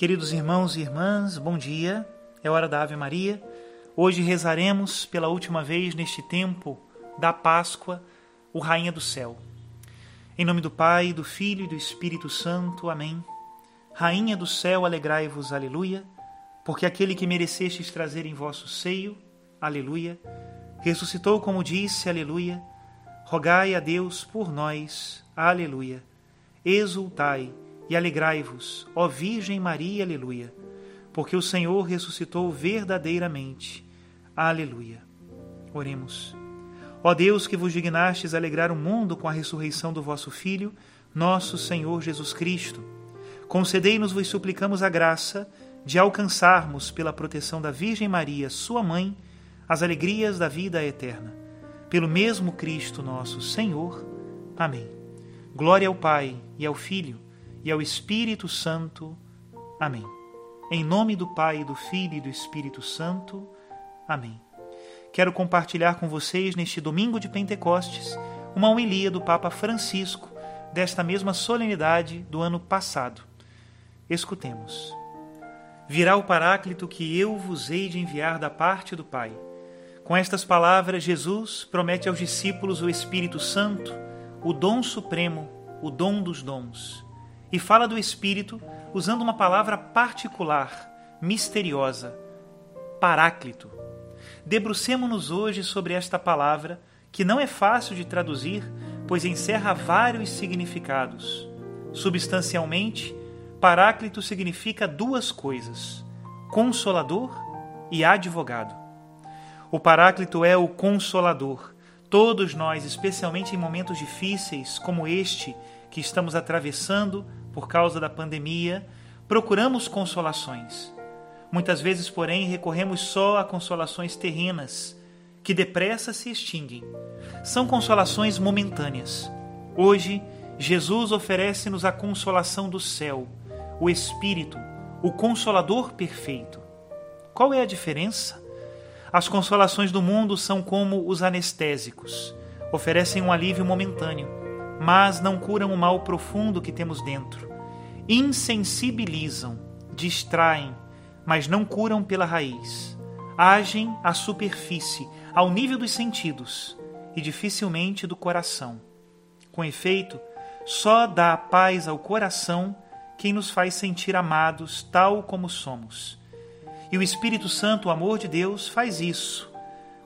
Queridos irmãos e irmãs, bom dia. É hora da Ave Maria. Hoje rezaremos pela última vez neste tempo da Páscoa, o Rainha do Céu. Em nome do Pai, do Filho e do Espírito Santo. Amém. Rainha do céu, alegrai-vos, aleluia, porque aquele que merecestes trazer em vosso seio, aleluia, ressuscitou como disse, aleluia. Rogai a Deus por nós, aleluia. Exultai e alegrai-vos, ó Virgem Maria, aleluia, porque o Senhor ressuscitou verdadeiramente. Aleluia. Oremos. Ó Deus, que vos dignastes alegrar o mundo com a ressurreição do vosso Filho, nosso Senhor Jesus Cristo, concedei-nos, vos suplicamos, a graça de alcançarmos, pela proteção da Virgem Maria, sua mãe, as alegrias da vida eterna. Pelo mesmo Cristo nosso Senhor. Amém. Glória ao Pai, e ao Filho, e ao Espírito Santo. Amém. Em nome do Pai, do Filho e do Espírito Santo. Amém. Quero compartilhar com vocês neste domingo de Pentecostes uma homilia do Papa Francisco desta mesma solenidade do ano passado. Escutemos. Virá o Paráclito que eu vos hei de enviar da parte do Pai. Com estas palavras, Jesus promete aos discípulos o Espírito Santo, o dom supremo, o dom dos dons e fala do Espírito usando uma palavra particular, misteriosa: Paráclito. Debrucemo-nos hoje sobre esta palavra, que não é fácil de traduzir, pois encerra vários significados. Substancialmente, Paráclito significa duas coisas: consolador e advogado. O Paráclito é o consolador. Todos nós, especialmente em momentos difíceis como este que estamos atravessando, por causa da pandemia, procuramos consolações. Muitas vezes, porém, recorremos só a consolações terrenas, que depressa se extinguem. São consolações momentâneas. Hoje, Jesus oferece-nos a consolação do céu, o Espírito, o Consolador perfeito. Qual é a diferença? As consolações do mundo são como os anestésicos, oferecem um alívio momentâneo mas não curam o mal profundo que temos dentro. Insensibilizam, distraem, mas não curam pela raiz. Agem à superfície, ao nível dos sentidos e dificilmente do coração. Com efeito, só dá paz ao coração quem nos faz sentir amados tal como somos. E o Espírito Santo, o amor de Deus, faz isso.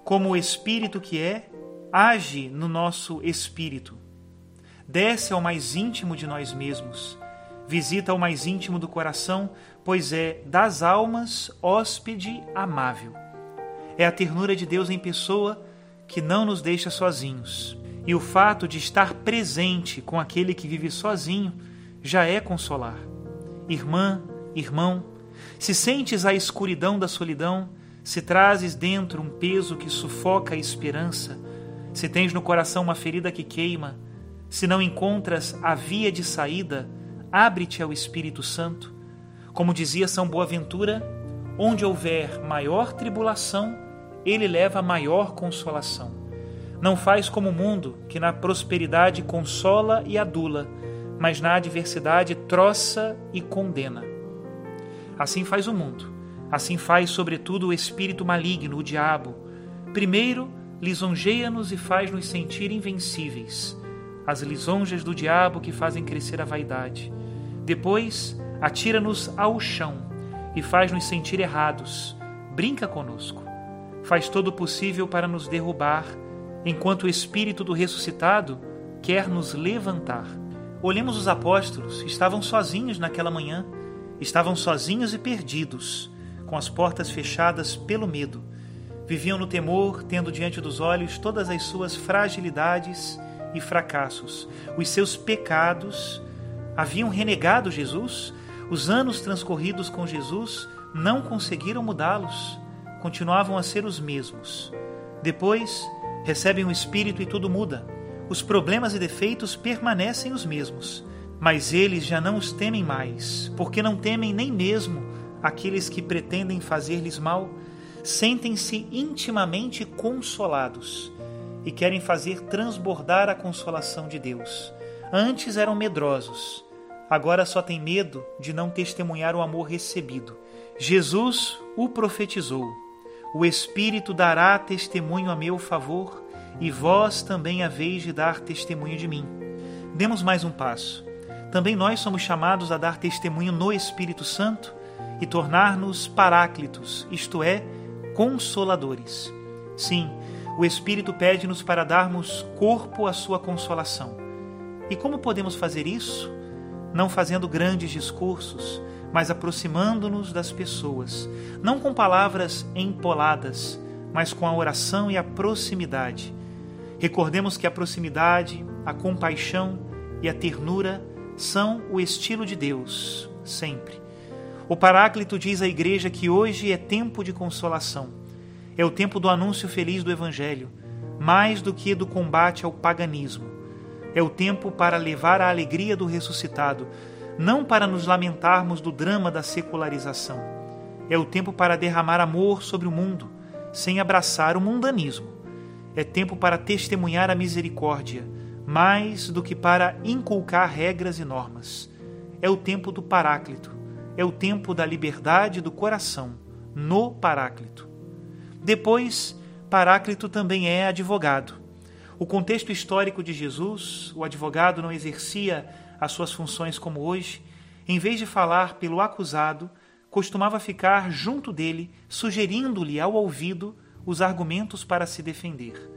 Como o Espírito que é, age no nosso espírito desce ao mais íntimo de nós mesmos, visita ao mais íntimo do coração, pois é das almas hóspede amável. É a ternura de Deus em pessoa que não nos deixa sozinhos. E o fato de estar presente com aquele que vive sozinho já é consolar. Irmã, irmão, se sentes a escuridão da solidão, se trazes dentro um peso que sufoca a esperança, se tens no coração uma ferida que queima, se não encontras a via de saída, abre-te ao Espírito Santo. Como dizia São Boaventura, onde houver maior tribulação, ele leva maior consolação. Não faz como o mundo, que na prosperidade consola e adula, mas na adversidade troça e condena. Assim faz o mundo, assim faz, sobretudo, o espírito maligno, o diabo. Primeiro, lisonjeia-nos e faz-nos sentir invencíveis as lisonjas do diabo que fazem crescer a vaidade. Depois, atira-nos ao chão e faz-nos sentir errados. Brinca conosco. Faz todo o possível para nos derrubar, enquanto o Espírito do ressuscitado quer nos levantar. Olhemos os apóstolos, estavam sozinhos naquela manhã, estavam sozinhos e perdidos, com as portas fechadas pelo medo. Viviam no temor, tendo diante dos olhos todas as suas fragilidades e fracassos. Os seus pecados haviam renegado Jesus. Os anos transcorridos com Jesus não conseguiram mudá-los, continuavam a ser os mesmos. Depois, recebem o Espírito e tudo muda. Os problemas e defeitos permanecem os mesmos, mas eles já não os temem mais, porque não temem nem mesmo aqueles que pretendem fazer-lhes mal. Sentem-se intimamente consolados e querem fazer transbordar a consolação de Deus. Antes eram medrosos, agora só tem medo de não testemunhar o amor recebido. Jesus o profetizou. O Espírito dará testemunho a meu favor, e vós também haveis de dar testemunho de mim. Demos mais um passo. Também nós somos chamados a dar testemunho no Espírito Santo e tornar-nos paráclitos, isto é, consoladores. Sim, o Espírito pede-nos para darmos corpo à sua consolação. E como podemos fazer isso? Não fazendo grandes discursos, mas aproximando-nos das pessoas, não com palavras empoladas, mas com a oração e a proximidade. Recordemos que a proximidade, a compaixão e a ternura são o estilo de Deus, sempre. O Paráclito diz à Igreja que hoje é tempo de consolação. É o tempo do anúncio feliz do Evangelho, mais do que do combate ao paganismo. É o tempo para levar a alegria do ressuscitado, não para nos lamentarmos do drama da secularização. É o tempo para derramar amor sobre o mundo, sem abraçar o mundanismo. É tempo para testemunhar a misericórdia, mais do que para inculcar regras e normas. É o tempo do Paráclito, é o tempo da liberdade do coração, no Paráclito. Depois, Paráclito também é advogado. O contexto histórico de Jesus, o advogado não exercia as suas funções como hoje, em vez de falar pelo acusado, costumava ficar junto dele, sugerindo-lhe ao ouvido os argumentos para se defender.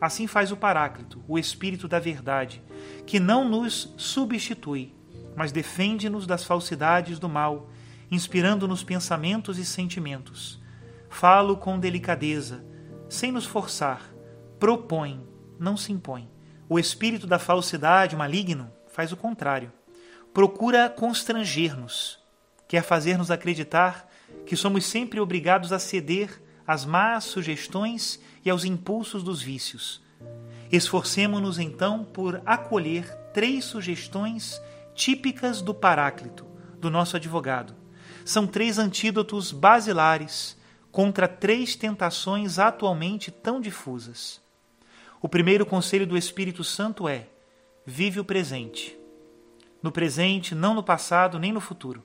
Assim faz o Paráclito, o Espírito da Verdade, que não nos substitui, mas defende-nos das falsidades do mal, inspirando-nos pensamentos e sentimentos. Falo com delicadeza, sem nos forçar, propõe, não se impõe. O espírito da falsidade maligno faz o contrário. Procura constranger-nos, quer fazer-nos acreditar que somos sempre obrigados a ceder às más sugestões e aos impulsos dos vícios. Esforcemo-nos então por acolher três sugestões típicas do Paráclito, do nosso advogado. São três antídotos basilares contra três tentações atualmente tão difusas. O primeiro conselho do Espírito Santo é: vive o presente. No presente, não no passado nem no futuro.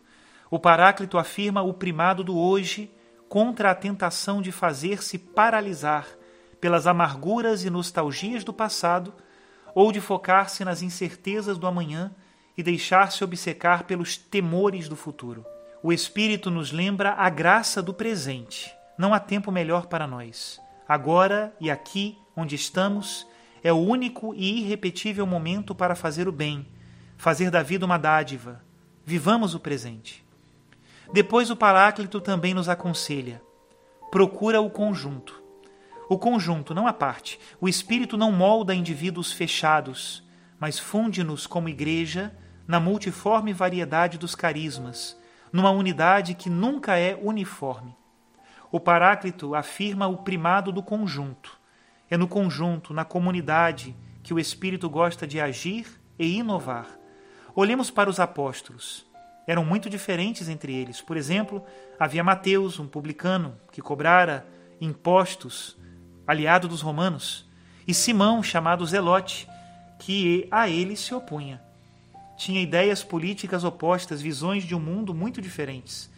O Paráclito afirma o primado do hoje contra a tentação de fazer-se paralisar pelas amarguras e nostalgias do passado ou de focar-se nas incertezas do amanhã e deixar-se obcecar pelos temores do futuro. O Espírito nos lembra a graça do presente. Não há tempo melhor para nós. Agora e aqui, onde estamos, é o único e irrepetível momento para fazer o bem, fazer da vida uma dádiva. Vivamos o presente. Depois o Paráclito também nos aconselha: procura o conjunto. O conjunto, não a parte. O Espírito não molda indivíduos fechados, mas funde-nos como igreja na multiforme variedade dos carismas, numa unidade que nunca é uniforme. O Paráclito afirma o primado do conjunto é no conjunto, na comunidade, que o Espírito gosta de agir e inovar. Olhemos para os apóstolos. Eram muito diferentes entre eles. Por exemplo, havia Mateus, um publicano, que cobrara impostos, aliado dos romanos, e Simão, chamado Zelote, que a ele se opunha. Tinha ideias políticas opostas, visões de um mundo muito diferentes.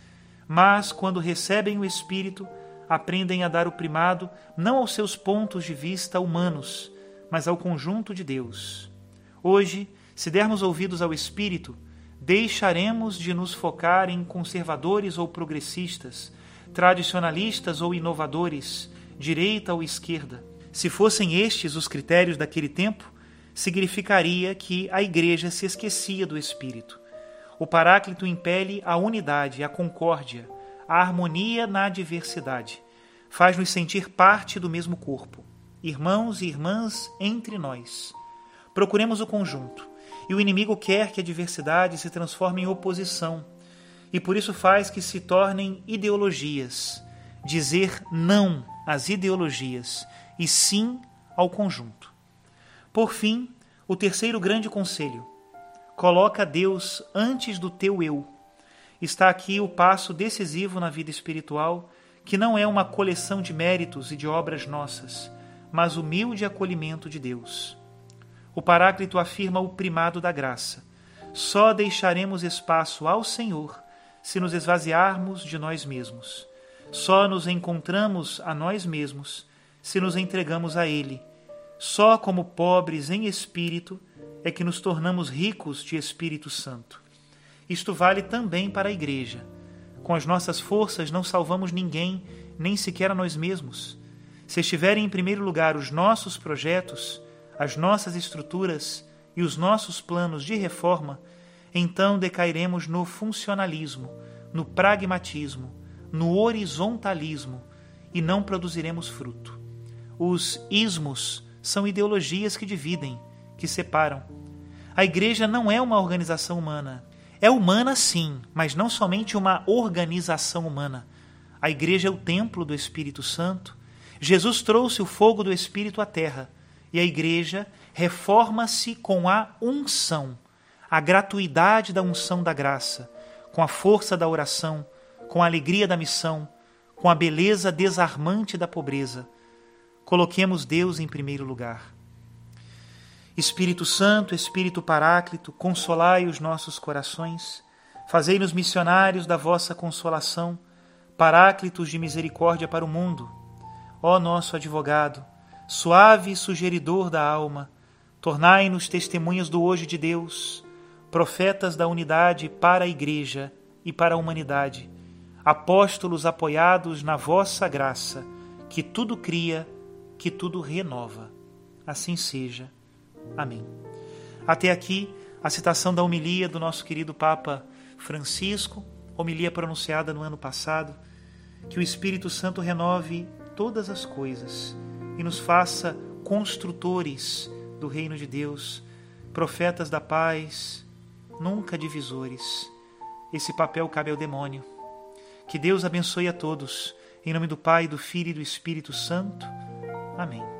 Mas, quando recebem o Espírito, aprendem a dar o primado não aos seus pontos de vista humanos, mas ao conjunto de Deus. Hoje, se dermos ouvidos ao Espírito, deixaremos de nos focar em conservadores ou progressistas, tradicionalistas ou inovadores, direita ou esquerda. Se fossem estes os critérios daquele tempo, significaria que a Igreja se esquecia do Espírito. O Paráclito impele a unidade, a concórdia, a harmonia na diversidade. Faz-nos sentir parte do mesmo corpo, irmãos e irmãs entre nós. Procuremos o conjunto, e o inimigo quer que a diversidade se transforme em oposição, e por isso faz que se tornem ideologias. Dizer não às ideologias e sim ao conjunto. Por fim, o terceiro grande conselho: coloca Deus antes do teu eu está aqui o passo decisivo na vida espiritual, que não é uma coleção de méritos e de obras nossas, mas humilde acolhimento de Deus. O Paráclito afirma o primado da graça. só deixaremos espaço ao Senhor se nos esvaziarmos de nós mesmos. Só nos encontramos a nós mesmos se nos entregamos a Ele. Só como pobres em espírito é que nos tornamos ricos de Espírito Santo. Isto vale também para a Igreja. Com as nossas forças não salvamos ninguém, nem sequer a nós mesmos. Se estiverem em primeiro lugar os nossos projetos, as nossas estruturas e os nossos planos de reforma, então decairemos no funcionalismo, no pragmatismo, no horizontalismo e não produziremos fruto. Os ismos são ideologias que dividem, que separam. A igreja não é uma organização humana. É humana, sim, mas não somente uma organização humana. A igreja é o templo do Espírito Santo. Jesus trouxe o fogo do Espírito à terra e a igreja reforma-se com a unção, a gratuidade da unção da graça, com a força da oração, com a alegria da missão, com a beleza desarmante da pobreza. Coloquemos Deus em primeiro lugar. Espírito Santo, Espírito Paráclito, consolai os nossos corações, fazei-nos missionários da vossa consolação, paráclitos de misericórdia para o mundo. Ó nosso advogado, suave sugeridor da alma, tornai-nos testemunhas do hoje de Deus, profetas da unidade para a Igreja e para a humanidade, apóstolos apoiados na vossa graça, que tudo cria, que tudo renova. Assim seja. Amém. Até aqui a citação da homilia do nosso querido Papa Francisco, homilia pronunciada no ano passado. Que o Espírito Santo renove todas as coisas e nos faça construtores do reino de Deus, profetas da paz, nunca divisores. Esse papel cabe ao demônio. Que Deus abençoe a todos. Em nome do Pai, do Filho e do Espírito Santo. Amém.